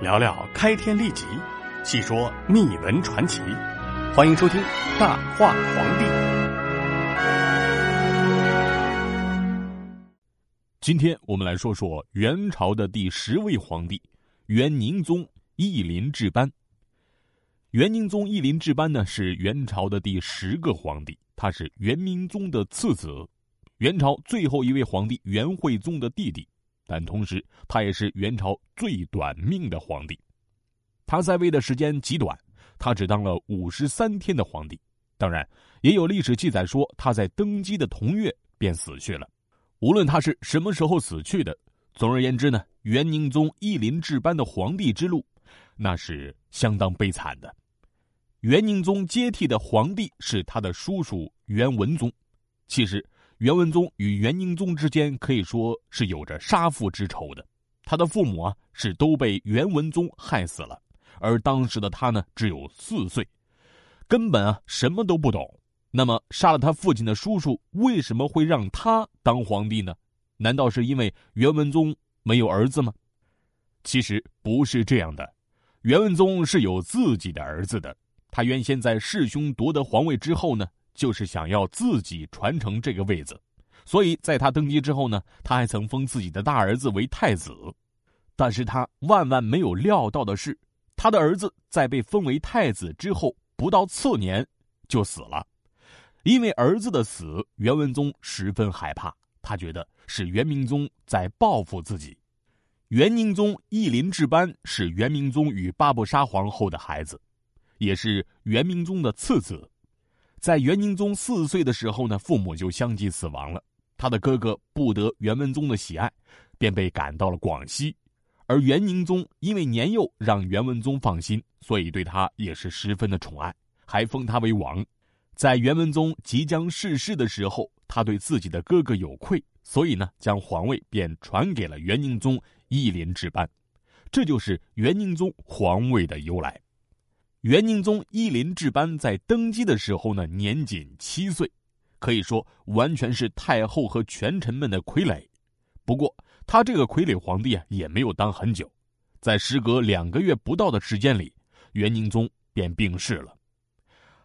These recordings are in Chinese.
聊聊开天立即，细说秘闻传奇。欢迎收听《大话皇帝》。今天我们来说说元朝的第十位皇帝元宁宗义林志班。元宁宗义林志班呢是元朝的第十个皇帝，他是元明宗的次子，元朝最后一位皇帝元惠宗的弟弟。但同时，他也是元朝最短命的皇帝。他在位的时间极短，他只当了五十三天的皇帝。当然，也有历史记载说他在登基的同月便死去了。无论他是什么时候死去的，总而言之呢，元宁宗义林治班的皇帝之路，那是相当悲惨的。元宁宗接替的皇帝是他的叔叔元文宗。其实。元文宗与元宁宗之间可以说是有着杀父之仇的，他的父母啊是都被元文宗害死了，而当时的他呢只有四岁，根本啊什么都不懂。那么杀了他父亲的叔叔为什么会让他当皇帝呢？难道是因为元文宗没有儿子吗？其实不是这样的，元文宗是有自己的儿子的。他原先在弑兄夺得皇位之后呢。就是想要自己传承这个位子，所以在他登基之后呢，他还曾封自己的大儿子为太子。但是他万万没有料到的是，他的儿子在被封为太子之后不到次年就死了。因为儿子的死，元文宗十分害怕，他觉得是元明宗在报复自己。元宁宗义林治班是元明宗与八不沙皇后的孩子，也是元明宗的次子。在元宁宗四岁的时候呢，父母就相继死亡了。他的哥哥不得元文宗的喜爱，便被赶到了广西。而元宁宗因为年幼，让元文宗放心，所以对他也是十分的宠爱，还封他为王。在元文宗即将逝世的时候，他对自己的哥哥有愧，所以呢，将皇位便传给了元宁宗义林治班。这就是元宁宗皇位的由来。元宁宗义林治班在登基的时候呢，年仅七岁，可以说完全是太后和权臣们的傀儡。不过，他这个傀儡皇帝啊，也没有当很久，在时隔两个月不到的时间里，元宁宗便病逝了。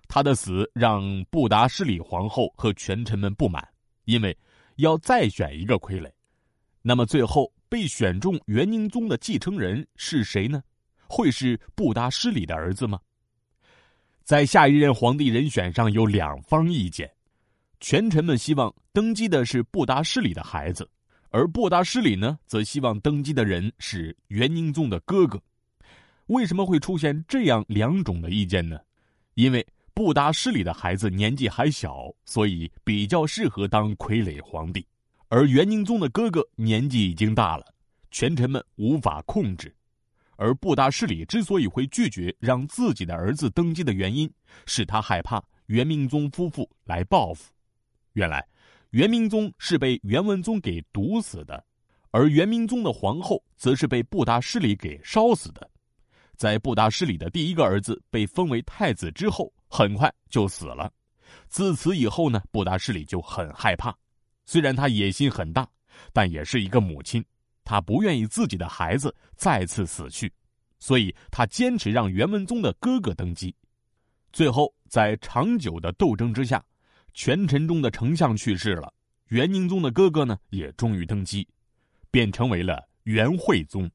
他的死让布达施里皇后和权臣们不满，因为要再选一个傀儡。那么，最后被选中元宁宗的继承人是谁呢？会是布达施里的儿子吗？在下一任皇帝人选上有两方意见，权臣们希望登基的是布达施里的孩子，而布达施里呢，则希望登基的人是元宁宗的哥哥。为什么会出现这样两种的意见呢？因为布达施里的孩子年纪还小，所以比较适合当傀儡皇帝，而元宁宗的哥哥年纪已经大了，权臣们无法控制。而布达施里之所以会拒绝让自己的儿子登基的原因，是他害怕元明宗夫妇来报复。原来，元明宗是被元文宗给毒死的，而元明宗的皇后则是被布达施里给烧死的。在布达施里的第一个儿子被封为太子之后，很快就死了。自此以后呢，布达施里就很害怕。虽然他野心很大，但也是一个母亲。他不愿意自己的孩子再次死去，所以他坚持让元文宗的哥哥登基。最后，在长久的斗争之下，权臣中的丞相去世了，元宁宗的哥哥呢也终于登基，便成为了元惠宗。